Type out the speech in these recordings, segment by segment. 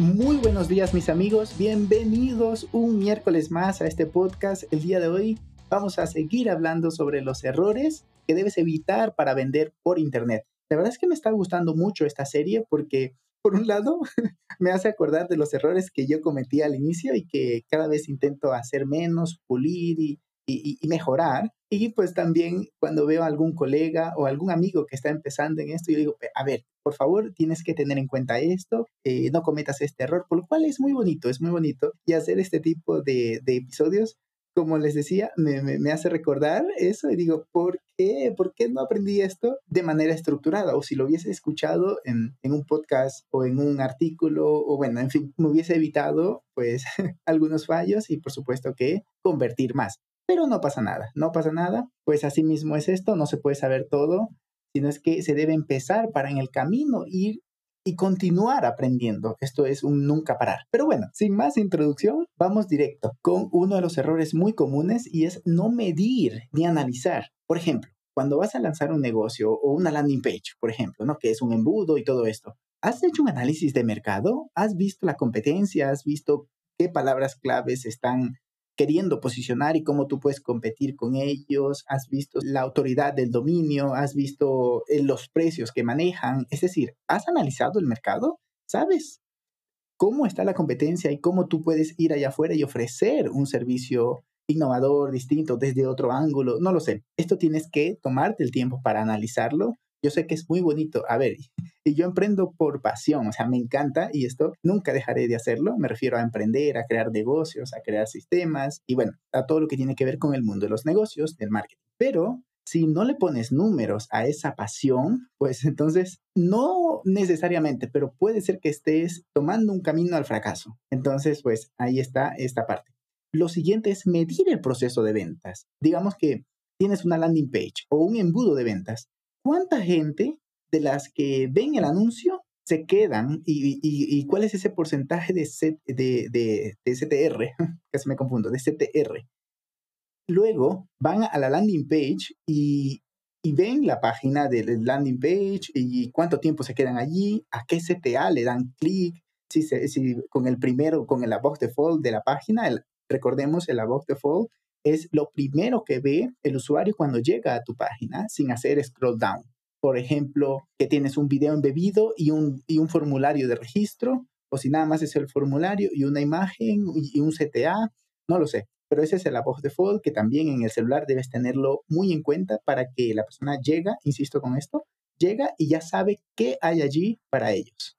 Muy buenos días mis amigos, bienvenidos un miércoles más a este podcast. El día de hoy vamos a seguir hablando sobre los errores que debes evitar para vender por Internet. La verdad es que me está gustando mucho esta serie porque, por un lado, me hace acordar de los errores que yo cometí al inicio y que cada vez intento hacer menos, pulir y, y, mejorar. Y pues también cuando veo a algún colega o algún amigo que está empezando en esto, yo digo, a ver, por favor, tienes que tener en cuenta esto, eh, no cometas este error, por lo cual es muy bonito, es muy bonito. Y hacer este tipo de, episodios, como les decía, me, me, hace recordar eso y digo, ¿por qué? ¿Por qué no aprendí esto de manera estructurada? O si lo hubiese escuchado en, en un podcast o en un artículo, o bueno, en fin, me hubiese evitado pues algunos fallos y por supuesto que convertir más. Pero no pasa nada, no pasa nada, pues así mismo es esto, no se puede saber todo, sino es que se debe empezar para en el camino ir y continuar aprendiendo. Esto es un nunca parar. Pero bueno, sin más introducción, vamos directo con uno de los errores muy comunes y es no medir ni analizar. Por ejemplo, cuando vas a lanzar un negocio o una landing page, por ejemplo, ¿no? que es un embudo y todo esto, ¿has hecho un análisis de mercado? ¿Has visto la competencia? ¿Has visto qué palabras claves están queriendo posicionar y cómo tú puedes competir con ellos, has visto la autoridad del dominio, has visto eh, los precios que manejan, es decir, has analizado el mercado, sabes cómo está la competencia y cómo tú puedes ir allá afuera y ofrecer un servicio innovador, distinto, desde otro ángulo, no lo sé. Esto tienes que tomarte el tiempo para analizarlo yo sé que es muy bonito. A ver, y yo emprendo por pasión, o sea, me encanta y esto nunca dejaré de hacerlo. Me refiero a emprender, a crear negocios, a crear sistemas y bueno, a todo lo que tiene que ver con el mundo de los negocios, del marketing. Pero si no le pones números a esa pasión, pues entonces no necesariamente, pero puede ser que estés tomando un camino al fracaso. Entonces, pues ahí está esta parte. Lo siguiente es medir el proceso de ventas. Digamos que tienes una landing page o un embudo de ventas ¿cuánta gente de las que ven el anuncio se quedan y, cuál es ese porcentaje de, de, de, de CTR? Casi me confundo, de CTR. Luego van a la landing page y, ven la página del landing page y cuánto tiempo se quedan allí, a qué CTA le dan clic, si, si con el primero, con el above default de la página, recordemos el above default es lo primero que ve el usuario cuando llega a tu página sin hacer scroll down. Por ejemplo, que tienes un video embebido y un, y un formulario de registro, o si nada más es el formulario y una imagen y un CTA, no lo sé. Pero ese es el above default que también en el celular debes tenerlo muy en cuenta para que la persona llega, insisto con esto, llega y ya sabe qué hay allí para ellos.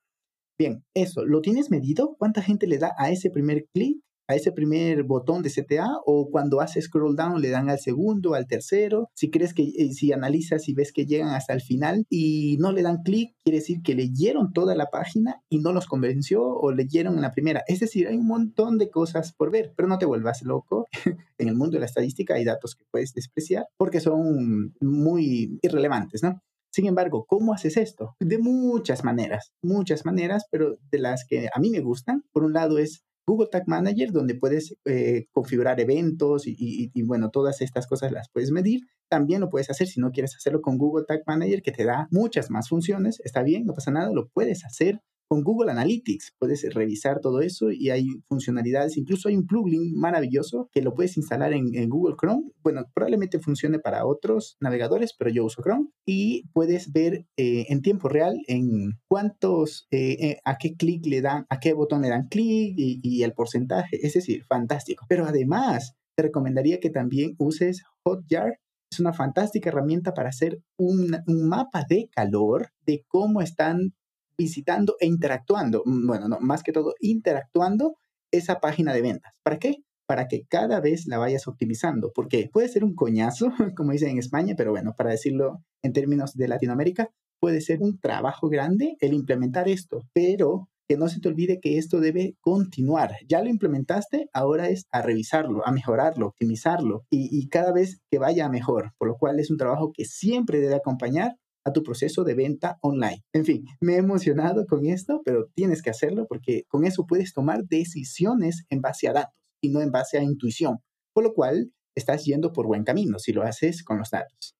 Bien, eso, ¿lo tienes medido? ¿Cuánta gente le da a ese primer clic? A ese primer botón de CTA o cuando hace scroll down le dan al segundo, al tercero. Si crees que, eh, si analizas y ves que llegan hasta el final y no le dan clic, quiere decir que leyeron toda la página y no los convenció o leyeron en la primera. Es decir, hay un montón de cosas por ver, pero no te vuelvas loco. en el mundo de la estadística hay datos que puedes despreciar porque son muy irrelevantes, ¿no? Sin embargo, ¿cómo haces esto? De muchas maneras, muchas maneras, pero de las que a mí me gustan. Por un lado es Google Tag Manager, donde puedes eh, configurar eventos y, bueno, todas estas cosas las puedes medir. También lo puedes hacer si no quieres hacerlo con Google Tag Manager, que te da muchas más funciones. Está bien, no pasa nada, lo puedes hacer con Google Analytics puedes revisar todo eso y hay funcionalidades, incluso hay un plugin maravilloso que lo puedes instalar en, Google Chrome. Bueno, probablemente funcione para otros navegadores, pero yo uso Chrome y puedes ver eh, en tiempo real en cuántos, eh, eh, a qué clic le dan, a qué botón le dan clic y, el porcentaje. Es decir, fantástico. Pero además, te recomendaría que también uses Hotjar es una fantástica herramienta para hacer un, mapa de calor de cómo están visitando e interactuando, mm, bueno, no, más que todo interactuando esa página de ventas. ¿Para qué? Para que cada vez la vayas optimizando, porque puede ser un coñazo, como dicen en España, pero bueno, para decirlo en términos de Latinoamérica, puede ser un trabajo grande el implementar esto, pero que no se te olvide que esto debe continuar. Ya lo implementaste, ahora es a revisarlo, a mejorarlo, optimizarlo y cada vez que vaya mejor, por lo cual es un trabajo que siempre debe acompañar a tu proceso de venta online. En fin, me he emocionado con esto, pero tienes que hacerlo porque con eso puedes tomar decisiones en base a datos y no en base a intuición, por lo cual estás yendo por buen camino si lo haces con los datos.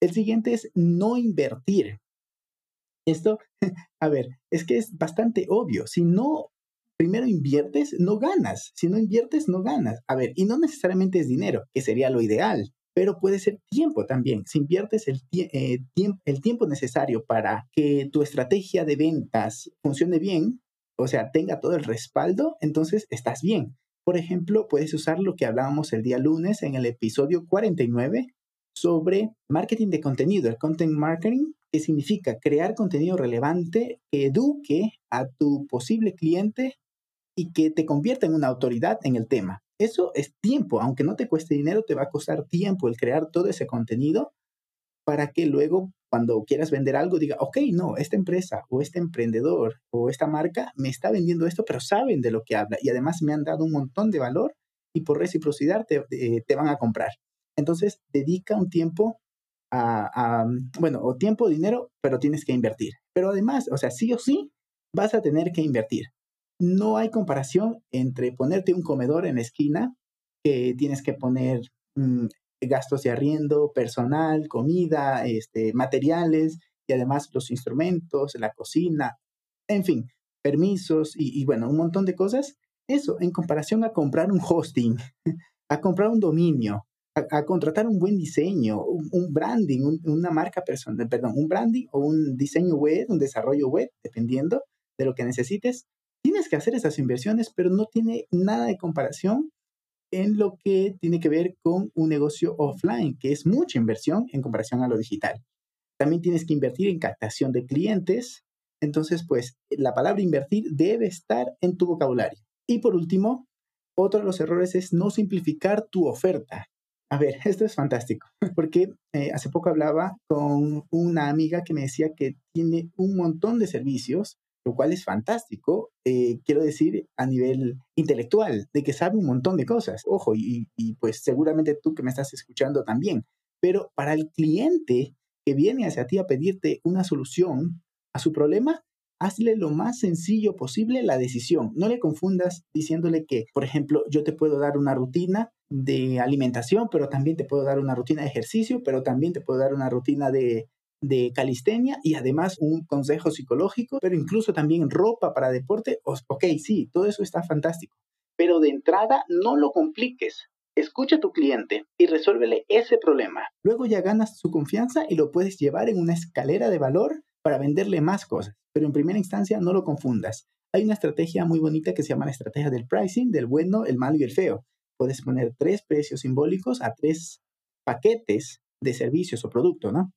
El siguiente es no invertir. Esto, a ver, es que es bastante obvio. Si no primero inviertes, no ganas. Si no inviertes, no ganas. A ver, y no necesariamente es dinero, que sería lo ideal pero puede ser tiempo también. Si inviertes el, eh, el tiempo necesario para que tu estrategia de ventas funcione bien, o sea, tenga todo el respaldo, entonces estás bien. Por ejemplo, puedes usar lo que hablábamos el día lunes en el episodio 49 sobre marketing de contenido, el content marketing, que significa crear contenido relevante que eduque a tu posible cliente y que te convierta en una autoridad en el tema. Eso es tiempo, aunque no te cueste dinero, te va a costar tiempo el crear todo ese contenido para que luego cuando quieras vender algo diga, ok, no, esta empresa o este emprendedor o esta marca me está vendiendo esto, pero saben de lo que habla y además me han dado un montón de valor y por reciprocidad te, eh, van a comprar. Entonces, dedica un tiempo a, bueno, o tiempo, dinero, pero tienes que invertir. Pero además, o sea, sí o sí, vas a tener que invertir no hay comparación entre ponerte un comedor en la esquina, que tienes que poner mm, gastos de arriendo, personal, comida, este, materiales y además los instrumentos, la cocina, en fin, permisos y, bueno, un montón de cosas. Eso en comparación a comprar un hosting, a comprar un dominio, a, contratar un buen diseño, un, branding, una marca personal, perdón, un branding o un diseño web, un desarrollo web, dependiendo de lo que necesites, tienes que hacer esas inversiones, pero no tiene nada de comparación en lo que tiene que ver con un negocio offline, que es mucha inversión en comparación a lo digital. También tienes que invertir en captación de clientes. Entonces, pues la palabra invertir debe estar en tu vocabulario. Y por último, otro de los errores es no simplificar tu oferta. A ver, esto es fantástico, porque eh, hace poco hablaba con una amiga que me decía que tiene un montón de servicios lo cual es fantástico, eh, quiero decir, a nivel intelectual, de que sabe un montón de cosas. Ojo, y, y, pues seguramente tú que me estás escuchando también. Pero para el cliente que viene hacia ti a pedirte una solución a su problema, hazle lo más sencillo posible la decisión. No le confundas diciéndole que, por ejemplo, yo te puedo dar una rutina de alimentación, pero también te puedo dar una rutina de ejercicio, pero también te puedo dar una rutina de, de calistenia y además un consejo psicológico, pero incluso también ropa para deporte. Ok, sí, todo eso está fantástico. Pero de entrada no lo compliques. Escucha a tu cliente y resuélvele ese problema. Luego ya ganas su confianza y lo puedes llevar en una escalera de valor para venderle más cosas. Pero en primera instancia no lo confundas. Hay una estrategia muy bonita que se llama la estrategia del pricing, del bueno, el malo y el feo. Puedes poner tres precios simbólicos a tres paquetes de servicios o producto, ¿no?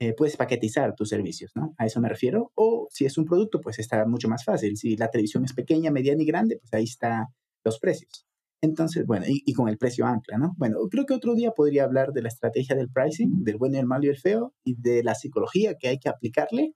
Eh, puedes paquetizar tus servicios, ¿no? A eso me refiero. O si es un producto, pues está mucho más fácil. Si la televisión es pequeña, mediana y grande, pues ahí están los precios. Entonces, bueno, y, con el precio ancla, ¿no? Bueno, creo que otro día podría hablar de la estrategia del pricing, del bueno, el malo y el feo, y de la psicología que hay que aplicarle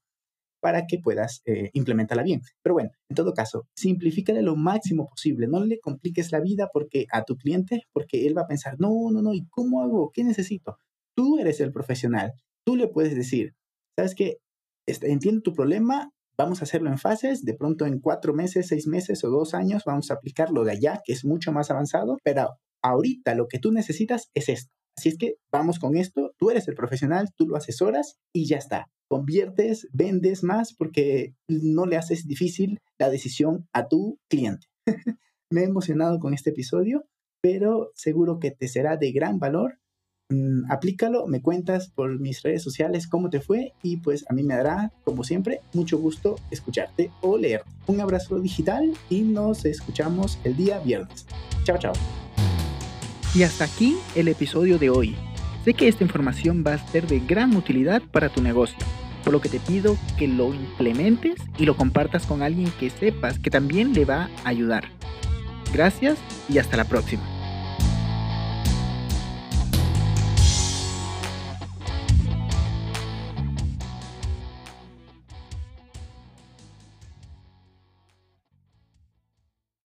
para que puedas eh, implementarla bien. Pero bueno, en todo caso, simplifícale lo máximo posible. No le compliques la vida porque a tu cliente, porque él va a pensar, no, no, no, ¿y cómo hago? ¿Qué necesito? Tú eres el profesional tú le puedes decir, ¿sabes qué? Este, entiendo tu problema, vamos a hacerlo en fases, de pronto en cuatro meses, seis meses o dos años vamos a aplicarlo de allá, que es mucho más avanzado, pero ahorita lo que tú necesitas es esto. Así es que vamos con esto, tú eres el profesional, tú lo asesoras y ya está. Conviertes, vendes más porque no le haces difícil la decisión a tu cliente. Me he emocionado con este episodio, pero seguro que te será de gran valor Mm, aplícalo, me cuentas por mis redes sociales cómo te fue y pues a mí me dará, como siempre, mucho gusto escucharte o leer. Un abrazo digital y nos escuchamos el día viernes. Chao, chao. Y hasta aquí el episodio de hoy. Sé que esta información va a ser de gran utilidad para tu negocio, por lo que te pido que lo implementes y lo compartas con alguien que sepas que también le va a ayudar. Gracias y hasta la próxima.